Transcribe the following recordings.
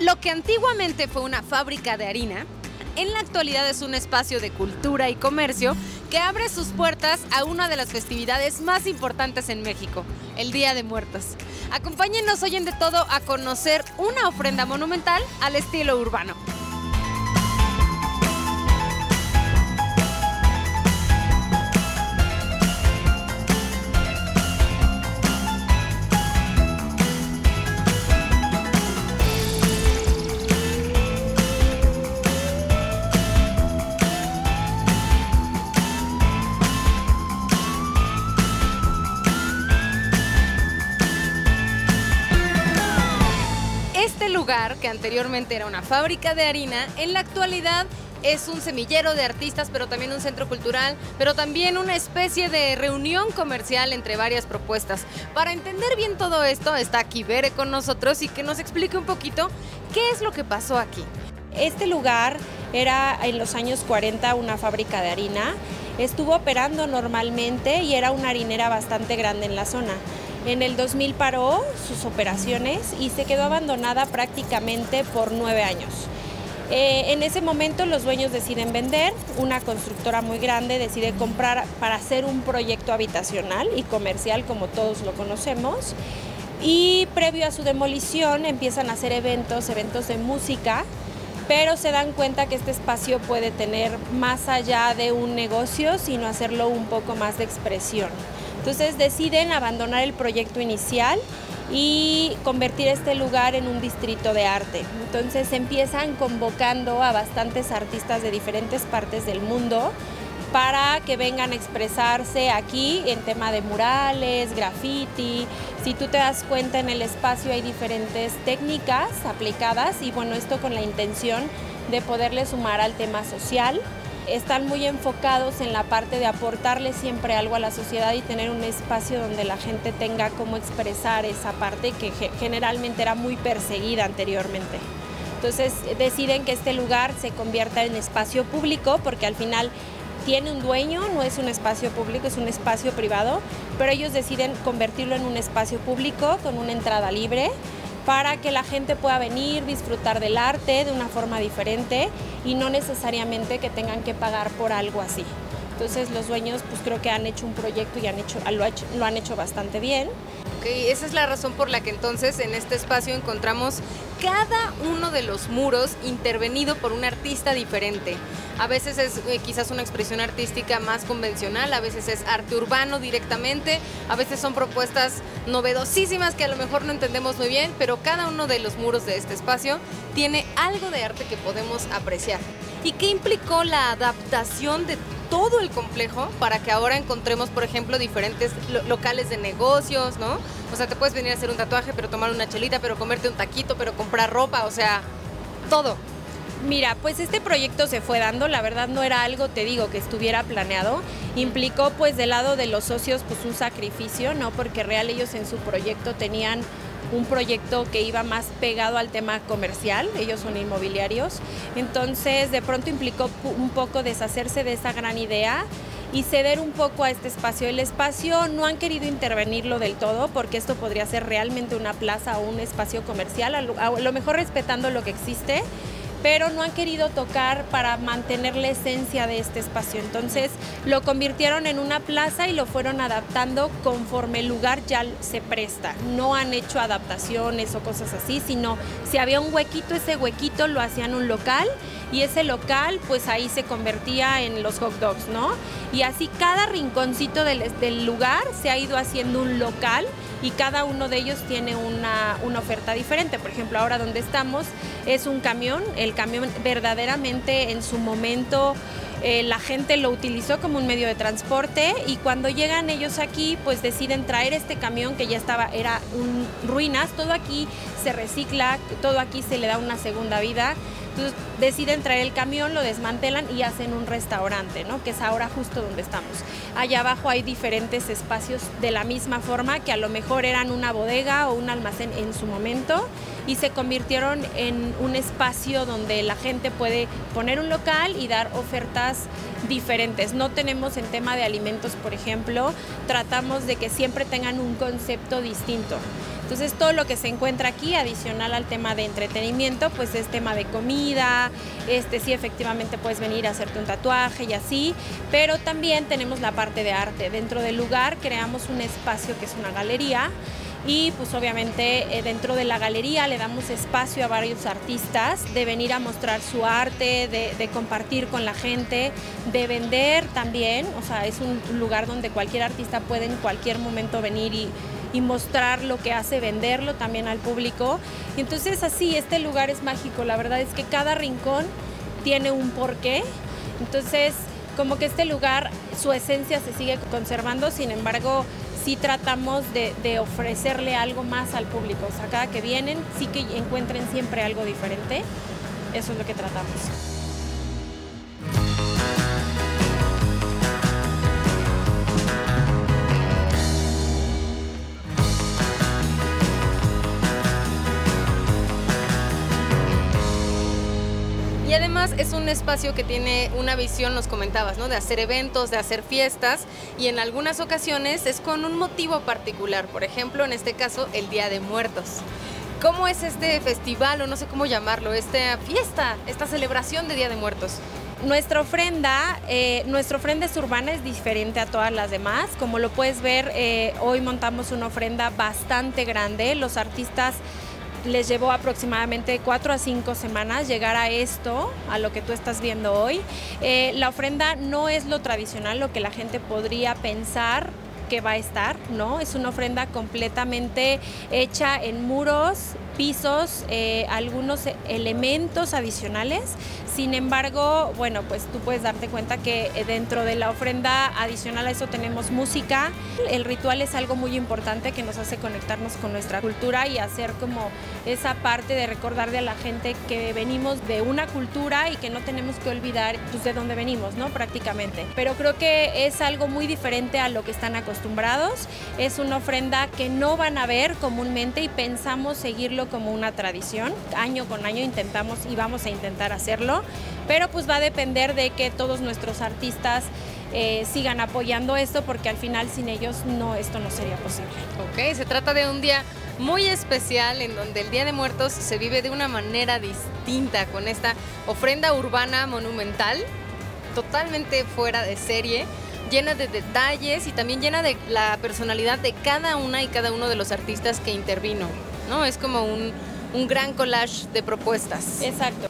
Lo que antiguamente fue una fábrica de harina, en la actualidad es un espacio de cultura y comercio que abre sus puertas a una de las festividades más importantes en México, el Día de Muertos. Acompáñenos hoy en De Todo a conocer una ofrenda monumental al estilo urbano. Que anteriormente era una fábrica de harina, en la actualidad es un semillero de artistas, pero también un centro cultural, pero también una especie de reunión comercial entre varias propuestas. Para entender bien todo esto, está aquí Bere con nosotros y que nos explique un poquito qué es lo que pasó aquí. Este lugar era en los años 40 una fábrica de harina. Estuvo operando normalmente y era una harinera bastante grande en la zona. En el 2000 paró sus operaciones y se quedó abandonada prácticamente por nueve años. Eh, en ese momento los dueños deciden vender, una constructora muy grande decide comprar para hacer un proyecto habitacional y comercial como todos lo conocemos. Y previo a su demolición empiezan a hacer eventos, eventos de música, pero se dan cuenta que este espacio puede tener más allá de un negocio, sino hacerlo un poco más de expresión. Entonces deciden abandonar el proyecto inicial y convertir este lugar en un distrito de arte. Entonces empiezan convocando a bastantes artistas de diferentes partes del mundo para que vengan a expresarse aquí en tema de murales, graffiti. Si tú te das cuenta en el espacio hay diferentes técnicas aplicadas y bueno, esto con la intención de poderle sumar al tema social están muy enfocados en la parte de aportarle siempre algo a la sociedad y tener un espacio donde la gente tenga cómo expresar esa parte que generalmente era muy perseguida anteriormente. Entonces deciden que este lugar se convierta en espacio público porque al final tiene un dueño, no es un espacio público, es un espacio privado, pero ellos deciden convertirlo en un espacio público con una entrada libre para que la gente pueda venir, disfrutar del arte de una forma diferente y no necesariamente que tengan que pagar por algo así. Entonces los dueños pues creo que han hecho un proyecto y han hecho, lo, han hecho bastante bien. Ok, esa es la razón por la que entonces en este espacio encontramos cada uno de los muros intervenido por un artista diferente. A veces es eh, quizás una expresión artística más convencional, a veces es arte urbano directamente, a veces son propuestas novedosísimas que a lo mejor no entendemos muy bien, pero cada uno de los muros de este espacio tiene algo de arte que podemos apreciar. ¿Y qué implicó la adaptación de todo el complejo para que ahora encontremos, por ejemplo, diferentes locales de negocios, ¿no? O sea, te puedes venir a hacer un tatuaje, pero tomar una chelita, pero comerte un taquito, pero comprar ropa, o sea, todo. Mira, pues este proyecto se fue dando, la verdad no era algo, te digo, que estuviera planeado. Implicó pues del lado de los socios pues un sacrificio, ¿no? Porque real ellos en su proyecto tenían un proyecto que iba más pegado al tema comercial, ellos son inmobiliarios, entonces de pronto implicó un poco deshacerse de esa gran idea y ceder un poco a este espacio. El espacio no han querido intervenirlo del todo porque esto podría ser realmente una plaza o un espacio comercial, a lo mejor respetando lo que existe pero no han querido tocar para mantener la esencia de este espacio. Entonces lo convirtieron en una plaza y lo fueron adaptando conforme el lugar ya se presta. No han hecho adaptaciones o cosas así, sino si había un huequito, ese huequito lo hacían un local y ese local pues ahí se convertía en los hot dogs, ¿no? Y así cada rinconcito del, lugar se ha ido haciendo un local y cada uno de ellos tiene una, una, oferta diferente. Por ejemplo, ahora donde estamos es un camión, el camión verdaderamente en su momento eh, la gente lo utilizó como un medio de transporte y cuando llegan ellos aquí pues deciden traer este camión que ya estaba, era un, ruinas, todo aquí se recicla, todo aquí se le da una segunda vida entonces deciden traer el camión, lo desmantelan y hacen un restaurante, ¿no? Que es ahora justo donde estamos. Allá abajo hay diferentes espacios de la misma forma que a lo mejor eran una bodega o un almacén en su momento y se convirtieron en un espacio donde la gente puede poner un local y dar ofertas diferentes. No tenemos en tema de alimentos, por ejemplo, tratamos de que siempre tengan un concepto distinto Entonces todo lo que se encuentra aquí, adicional al tema de entretenimiento, pues es tema de comida, este sí efectivamente puedes venir a hacerte un tatuaje y así, pero también tenemos la parte de arte. Dentro del lugar creamos un espacio que es una galería y pues obviamente eh, dentro de la galería le damos espacio a varios artistas de venir a mostrar su arte, de, compartir con la gente, de vender también, o sea, es un lugar donde cualquier artista puede en cualquier momento venir y, y mostrar lo que hace, venderlo también al público. Y entonces así, este lugar es mágico, la verdad es que cada rincón tiene un porqué, entonces como que este lugar, su esencia se sigue conservando, sin embargo, sí tratamos de, ofrecerle algo más al público. O sea, cada que vienen, sí que encuentren siempre algo diferente. Eso es lo que tratamos. Es un espacio que tiene una visión, nos comentabas, ¿no? De hacer eventos, de hacer fiestas y en algunas ocasiones es con un motivo particular. Por ejemplo, en este caso, el Día de Muertos. ¿Cómo es este festival o no sé cómo llamarlo, esta fiesta, esta celebración de Día de Muertos? Nuestra ofrenda, eh, ofrenda es urbana, es diferente a todas las demás. Como lo puedes ver, eh, hoy montamos una ofrenda bastante grande. Los artistas les llevó aproximadamente cuatro a cinco semanas llegar a esto, a lo que tú estás viendo hoy. Eh, la ofrenda no es lo tradicional, lo que la gente podría pensar que va a estar, ¿no? Es una ofrenda completamente hecha en muros, pisos, eh, algunos elementos adicionales. Sin embargo, bueno, pues tú puedes darte cuenta que eh, dentro de la ofrenda adicional a eso tenemos música. El ritual es algo muy importante que nos hace conectarnos con nuestra cultura y hacer como esa parte de recordarle a la gente que venimos de una cultura y que no tenemos que olvidar pues, de dónde venimos, ¿no? Prácticamente. Pero creo que es algo muy diferente a lo que están acostumbrados. Es una ofrenda que no van a ver comúnmente y pensamos seguirlo como una tradición. Año con año intentamos y vamos a intentar hacerlo, pero pues va a depender de que todos nuestros artistas eh, sigan apoyando esto porque al final sin ellos no esto no sería posible. Ok, se trata de un día muy especial en donde el Día de Muertos se vive de una manera distinta con esta ofrenda urbana monumental, totalmente fuera de serie llena de detalles y también llena de la personalidad de cada una y cada uno de los artistas que intervino. ¿No? Es como un, un gran collage de propuestas. Exacto.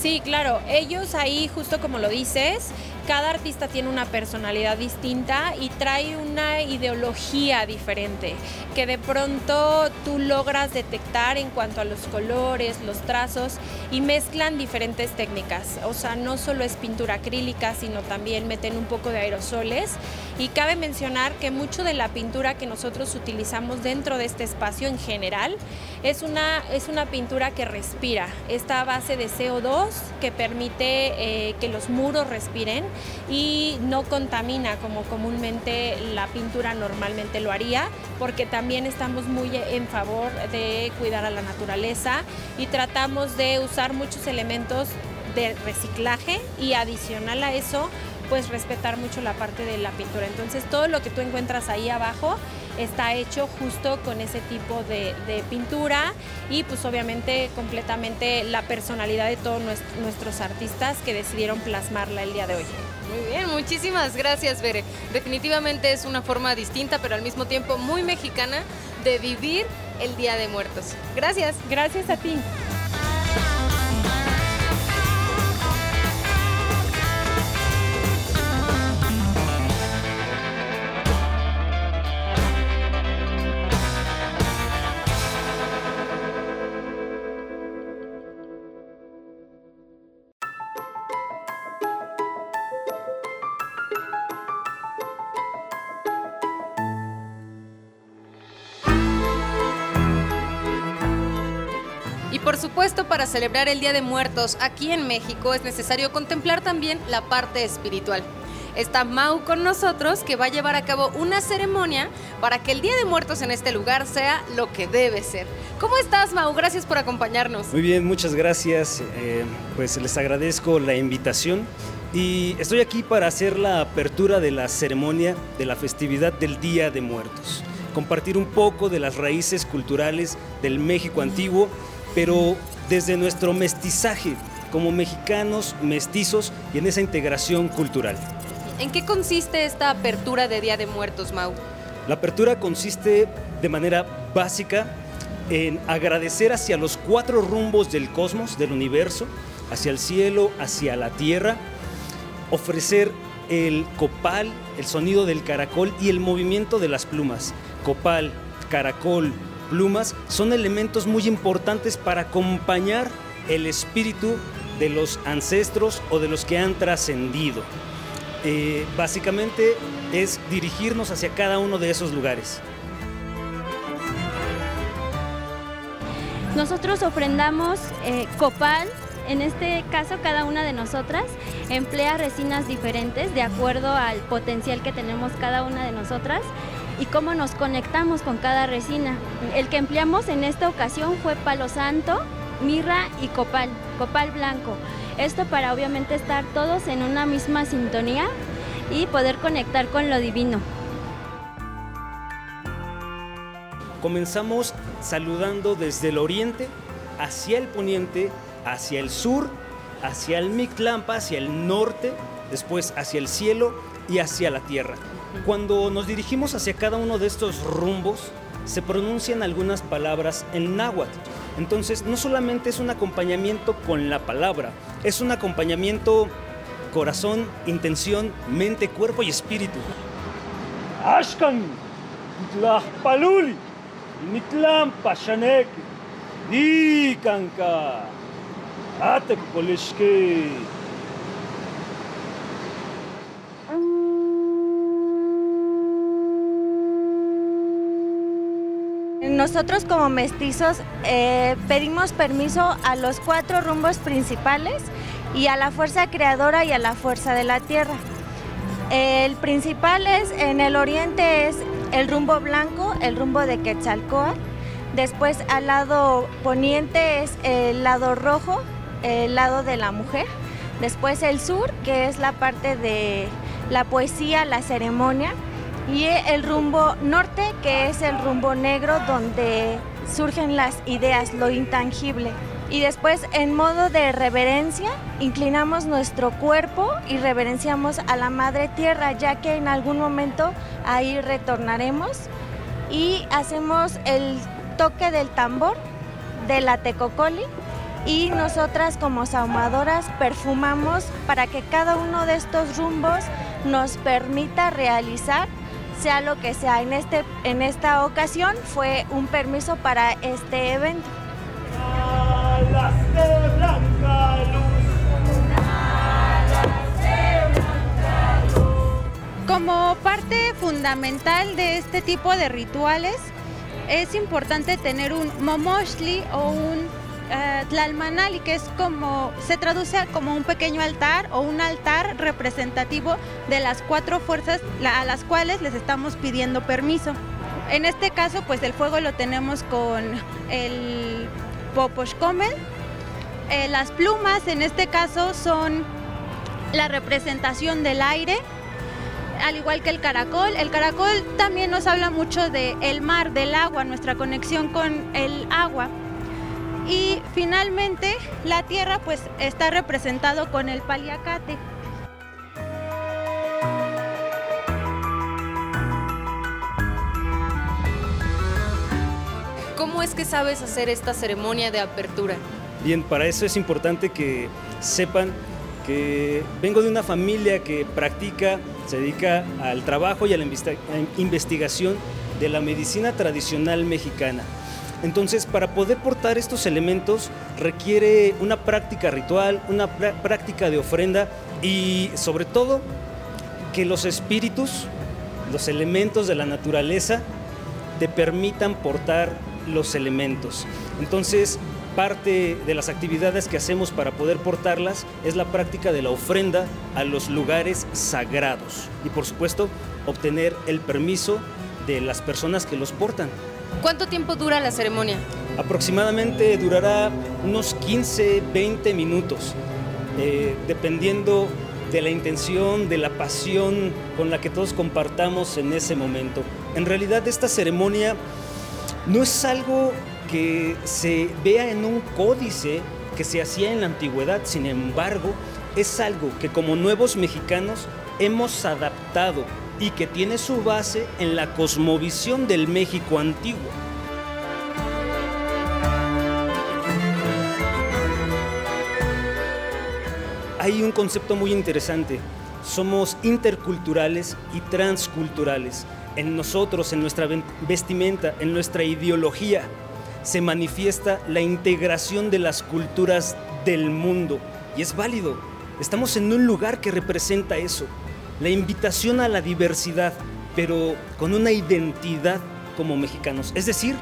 Sí, claro, ellos ahí, justo como lo dices, cada artista tiene una personalidad distinta y trae una ideología diferente que de pronto tú logras detectar en cuanto a los colores, los trazos y mezclan diferentes técnicas. O sea, no solo es pintura acrílica, sino también meten un poco de aerosoles. Y cabe mencionar que mucho de la pintura que nosotros utilizamos dentro de este espacio en general es una, es una pintura que respira. Esta base de CO2 que permite eh, que los muros respiren y no contamina como comúnmente la pintura normalmente lo haría, porque también estamos muy en favor de cuidar a la naturaleza y tratamos de usar muchos elementos de reciclaje y adicional a eso pues respetar mucho la parte de la pintura. Entonces todo lo que tú encuentras ahí abajo está hecho justo con ese tipo de, pintura y pues obviamente completamente la personalidad de todos nuestros artistas que decidieron plasmarla el día de hoy. Muy bien, muchísimas gracias, Bere. Definitivamente es una forma distinta, pero al mismo tiempo muy mexicana de vivir el Día de Muertos. Gracias. Gracias a ti. Para celebrar el Día de Muertos aquí en México es necesario contemplar también la parte espiritual. Está Mau con nosotros que va a llevar a cabo una ceremonia para que el Día de Muertos en este lugar sea lo que debe ser. ¿Cómo estás, Mau? Gracias por acompañarnos. Muy bien, muchas gracias. Eh, pues les agradezco la invitación y estoy aquí para hacer la apertura de la ceremonia de la festividad del Día de Muertos. compartir un poco de las raíces culturales del México antiguo, pero desde nuestro mestizaje como mexicanos mestizos y en esa integración cultural. ¿En qué consiste esta apertura de Día de Muertos, Mau? La apertura consiste de manera básica en agradecer hacia los cuatro rumbos del cosmos, del universo, hacia el cielo, hacia la tierra, ofrecer el copal, el sonido del caracol y el movimiento de las plumas. Copal, caracol, plumas son elementos muy importantes para acompañar el espíritu de los ancestros o de los que han trascendido. Eh, básicamente es dirigirnos hacia cada uno de esos lugares. Nosotros ofrendamos eh, copal, en este caso cada una de nosotras emplea resinas diferentes de acuerdo al potencial que tenemos cada una de nosotras y cómo nos conectamos con cada resina. El que empleamos en esta ocasión fue palo santo, mirra y copal, copal blanco. Esto para obviamente estar todos en una misma sintonía y poder conectar con lo divino. Comenzamos saludando desde el oriente hacia el poniente, hacia el sur, hacia el Mictlampa, hacia el norte, después hacia el cielo y hacia la tierra. Cuando nos dirigimos hacia cada uno de estos rumbos, se pronuncian algunas palabras en náhuatl. Entonces, no solamente es un acompañamiento con la palabra, es un acompañamiento corazón, intención, mente, cuerpo y espíritu. Ashkan, paluli, nitlampa shanek, dikanka, atek Nosotros como mestizos eh, pedimos permiso a los cuatro rumbos principales y a la fuerza creadora y a la fuerza de la tierra. El principal es en el oriente es el rumbo blanco, el rumbo de Quetzalcoatl. Después al lado poniente es el lado rojo, el lado de la mujer. Después el sur, que es la parte de la poesía, la ceremonia. Y el rumbo norte, que es el rumbo negro, donde surgen las ideas, lo intangible. Y después, en modo de reverencia, inclinamos nuestro cuerpo y reverenciamos a la Madre Tierra, ya que en algún momento ahí retornaremos. Y hacemos el toque del tambor de la tecocoli y nosotras como saumadoras perfumamos para que cada uno de estos rumbos nos permita realizar sea lo que sea. En, este, en esta ocasión fue un permiso para este evento. Como parte fundamental de este tipo de rituales, es importante tener un momoshli o un uh, tlalmanali, que es como, se traduce como un pequeño altar o un altar representativo de las cuatro fuerzas a las cuales les estamos pidiendo permiso. En este caso, pues el fuego lo tenemos con el poposhkomel. Eh, las plumas, en este caso, son la representación del aire, al igual que el caracol. El caracol también nos habla mucho del el mar, del agua, nuestra conexión con el agua. Y finalmente la tierra pues está representado con el paliacate. ¿Cómo es que sabes hacer esta ceremonia de apertura? Bien, para eso es importante que sepan que vengo de una familia que practica, se dedica al trabajo y a la investigación de la medicina tradicional mexicana. Entonces, para poder portar estos elementos requiere una práctica ritual, una práctica de ofrenda y sobre todo que los espíritus, los elementos de la naturaleza, te permitan portar los elementos. Entonces, parte de las actividades que hacemos para poder portarlas es la práctica de la ofrenda a los lugares sagrados y por supuesto obtener el permiso de las personas que los portan. ¿Cuánto tiempo dura la ceremonia? Aproximadamente durará unos 15, 20 minutos, eh, dependiendo de la intención, de la pasión con la que todos compartamos en ese momento. En realidad esta ceremonia no es algo que se vea en un códice que se hacía en la antigüedad, sin embargo, es algo que como nuevos mexicanos hemos adaptado y que tiene su base en la cosmovisión del México antiguo. Hay un concepto muy interesante. Somos interculturales y transculturales. En nosotros, en nuestra vestimenta, en nuestra ideología, se manifiesta la integración de las culturas del mundo. Y es válido. Estamos en un lugar que representa eso. La invitación a la diversidad, pero con una identidad como mexicanos. Es decir,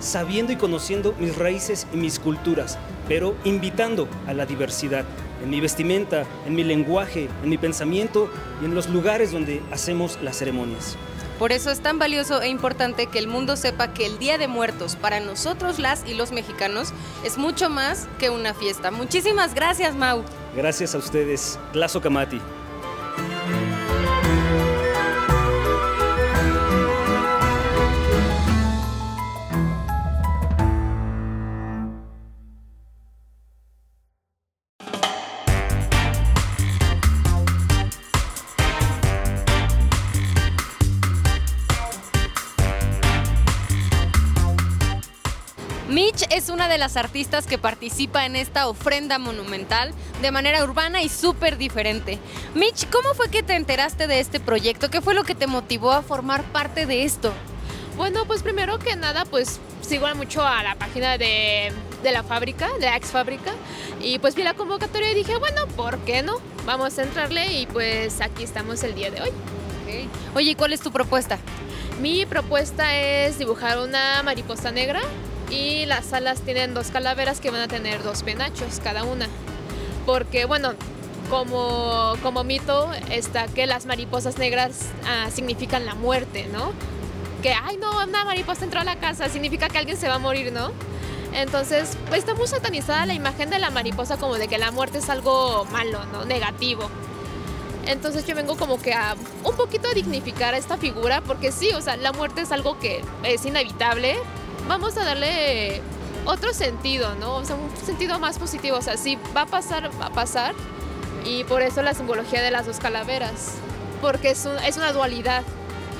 sabiendo y conociendo mis raíces y mis culturas, pero invitando a la diversidad en mi vestimenta, en mi lenguaje, en mi pensamiento y en los lugares donde hacemos las ceremonias. Por eso es tan valioso e importante que el mundo sepa que el Día de Muertos para nosotros las y los mexicanos es mucho más que una fiesta. Muchísimas gracias, Mau. Gracias a ustedes. Glazo Kamati. Una de las artistas que participa en esta ofrenda monumental de manera urbana y súper diferente. Mitch, ¿cómo fue que te enteraste de este proyecto? ¿Qué fue lo que te motivó a formar parte de esto? Bueno, pues primero que nada, pues sigo mucho a la página de, la fábrica, de la ex fábrica, y pues vi la convocatoria y dije, bueno, ¿por qué no? Vamos a entrarle y pues aquí estamos el día de hoy. Oye, ¿y cuál es tu propuesta? Mi propuesta es dibujar una mariposa negra y las alas tienen dos calaveras que van a tener dos penachos cada una. Porque, bueno, como, como mito está que las mariposas negras ah, significan la muerte, ¿no? Que, ay, no, una mariposa entró a la casa, significa que alguien se va a morir, ¿no? Entonces, pues está muy satanizada la imagen de la mariposa como de que la muerte es algo malo, ¿no? Negativo. Entonces yo vengo como que a un poquito a dignificar a esta figura, porque sí, o sea, la muerte es algo que es inevitable, vamos a darle otro sentido, ¿no? O sea, un sentido más positivo. O sea, si va a pasar, va a pasar. Y por eso la simbología de las dos calaveras. Porque es, es una dualidad.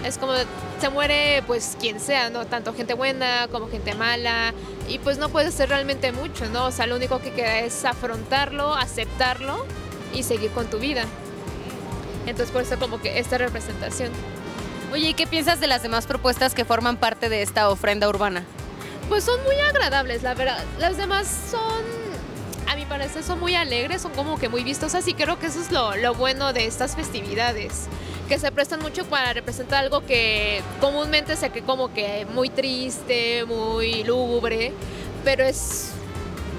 Es como se muere pues quien sea, ¿no? Tanto gente buena como gente mala. Y pues no puede ser realmente mucho, ¿no? O sea, lo único que queda es afrontarlo, aceptarlo y seguir con tu vida. Entonces por eso como que esta representación. Oye, ¿y qué piensas de las demás propuestas que forman parte de esta ofrenda urbana? Pues son muy agradables, la verdad. Las demás son, a mi parecer, son muy alegres, son como que muy vistosas y creo que eso es lo, lo bueno de estas festividades que se prestan mucho para representar algo que comúnmente se que como que muy triste, muy lúgubre, pero es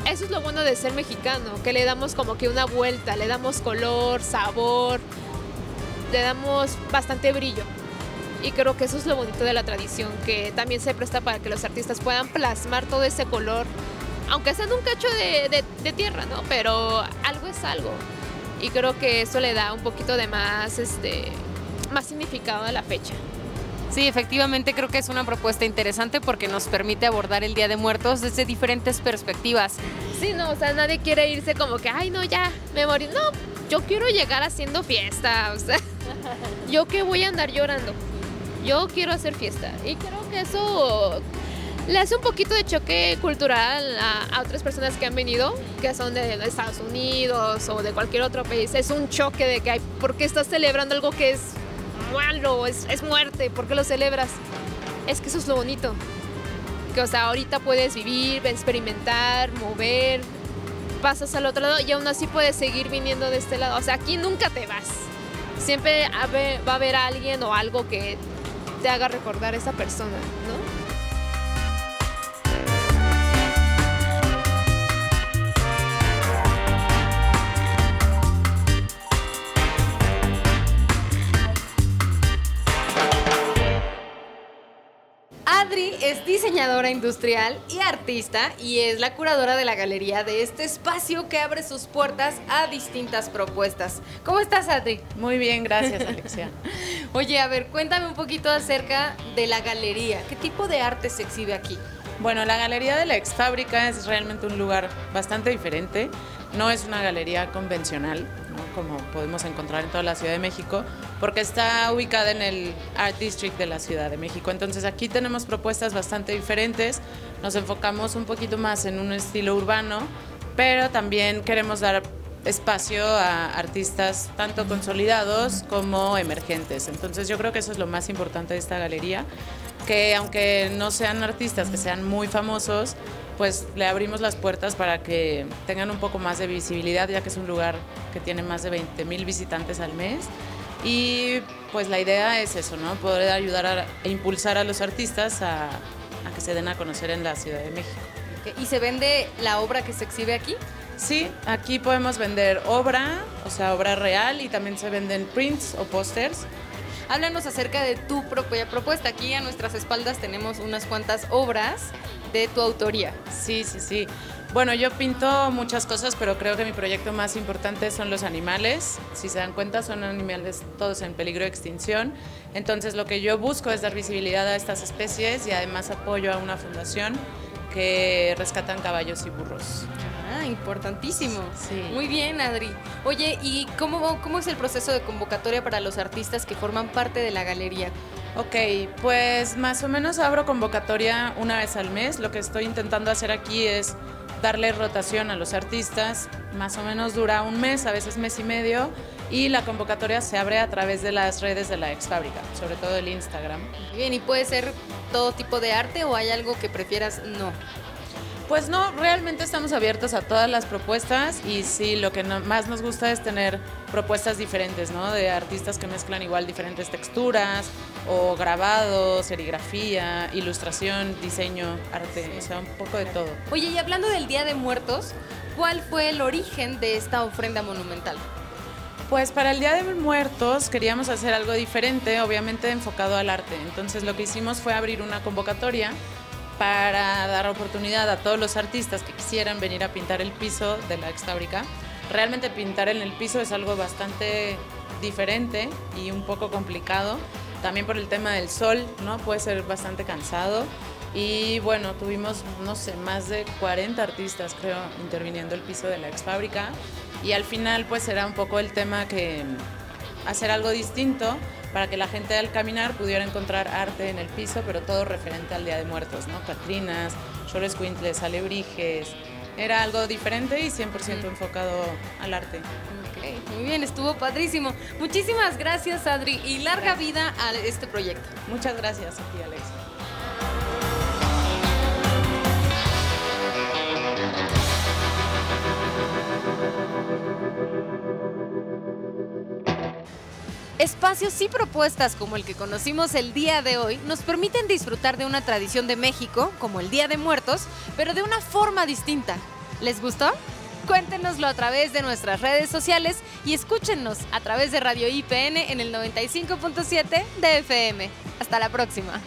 eso es lo bueno de ser mexicano, que le damos como que una vuelta, le damos color, sabor, le damos bastante brillo. Y creo que eso es lo bonito de la tradición, que también se presta para que los artistas puedan plasmar todo ese color, aunque sea en un cacho de, tierra, ¿no? Pero algo es algo. Y creo que eso le da un poquito de más, este, más significado a la fecha. Sí, efectivamente creo que es una propuesta interesante porque nos permite abordar el Día de Muertos desde diferentes perspectivas. Sí, no, o sea, nadie quiere irse como que, ay, no, ya, me morí. No, yo quiero llegar haciendo fiesta, o sea, yo que voy a andar llorando yo quiero hacer fiesta. Y creo que eso le hace un poquito de choque cultural a, otras personas que han venido, que son de, Estados Unidos o de cualquier otro país. Es un choque de que, hay, ¿por qué estás celebrando algo que es malo, es, es muerte? ¿Por qué lo celebras? Es que eso es lo bonito. Que, o sea, ahorita puedes vivir, experimentar, mover, pasas al otro lado y aún así puedes seguir viniendo de este lado. O sea, aquí nunca te vas. Siempre va a haber alguien o algo que te haga recordar a esa persona, ¿no? Adri es diseñadora industrial y artista y es la curadora de la galería de este espacio que abre sus puertas a distintas propuestas. ¿Cómo estás, Adri? Muy bien, gracias, Alexia. Oye, a ver, cuéntame un poquito acerca de la galería. ¿Qué tipo de arte se exhibe aquí? Bueno, la Galería de la Ex Fábrica es realmente un lugar bastante diferente. No es una galería convencional, como podemos encontrar en toda la Ciudad de México, porque está ubicada en el Art District de la Ciudad de México. Entonces aquí tenemos propuestas bastante diferentes. Nos enfocamos un poquito más en un estilo urbano, pero también queremos dar espacio a artistas tanto consolidados como emergentes. Entonces yo creo que eso es lo más importante de esta galería, que aunque no sean artistas que sean muy famosos, pues le abrimos las puertas para que tengan un poco más de visibilidad, ya que es un lugar que tiene más de 20 mil visitantes al mes. Y pues la idea es eso, ¿no? Poder ayudar a, e impulsar a los artistas a, a, que se den a conocer en la Ciudad de México. ¿Y se vende la obra que se exhibe aquí? Sí, aquí podemos vender obra, o sea, obra real, y también se venden prints o pósters Háblanos acerca de tu propia propuesta. Aquí a nuestras espaldas tenemos unas cuantas obras de tu autoría. Sí, sí, sí. Bueno, yo pinto muchas cosas, pero creo que mi proyecto más importante son los animales. Si se dan cuenta, son animales todos en peligro de extinción. Entonces, lo que yo busco es dar visibilidad a estas especies y además apoyo a una fundación que rescatan caballos y burros. Ah, importantísimo. Sí. Muy bien, Adri. Oye, ¿y cómo, cómo es el proceso de convocatoria para los artistas que forman parte de la galería? Ok, pues más o menos abro convocatoria una vez al mes. Lo que estoy intentando hacer aquí es darle rotación a los artistas. Más o menos dura un mes, a veces mes y medio. Y la convocatoria se abre a través de las redes de la ex fábrica, sobre todo el Instagram. Bien, ¿y puede ser todo tipo de arte o hay algo que prefieras no? Pues no, realmente estamos abiertos a todas las propuestas y sí, lo que más nos gusta es tener propuestas diferentes, ¿no? De artistas que mezclan igual diferentes texturas o grabado, serigrafía, ilustración, diseño, arte, o sea, un poco de todo. Oye, y hablando del Día de Muertos, ¿cuál fue el origen de esta ofrenda monumental? Pues para el Día de Muertos queríamos hacer algo diferente, obviamente enfocado al arte. Entonces lo que hicimos fue abrir una convocatoria para dar oportunidad a todos los artistas que quisieran venir a pintar el piso de la ex fábrica. Realmente pintar en el piso es algo bastante diferente y un poco complicado, también por el tema del sol, ¿no? Puede ser bastante cansado. Y bueno, tuvimos, no sé, más de 40 artistas, creo, interviniendo el piso de la ex fábrica. Y al final, pues era un poco el tema que hacer algo distinto para que la gente al caminar pudiera encontrar arte en el piso, pero todo referente al Día de Muertos, ¿no? Catrinas, Chores Quintles, alebrijes. Era algo diferente y 100% enfocado al arte. Ok, muy bien, estuvo padrísimo. Muchísimas gracias, Adri, y larga vida a este proyecto. Muchas gracias a ti, Alex. Espacios y propuestas como el que conocimos el día de hoy nos permiten disfrutar de una tradición de México, como el Día de Muertos, pero de una forma distinta. ¿Les gustó? Cuéntenoslo a través de nuestras redes sociales y escúchenos a través de Radio IPN en el 95.7 de FM. Hasta la próxima.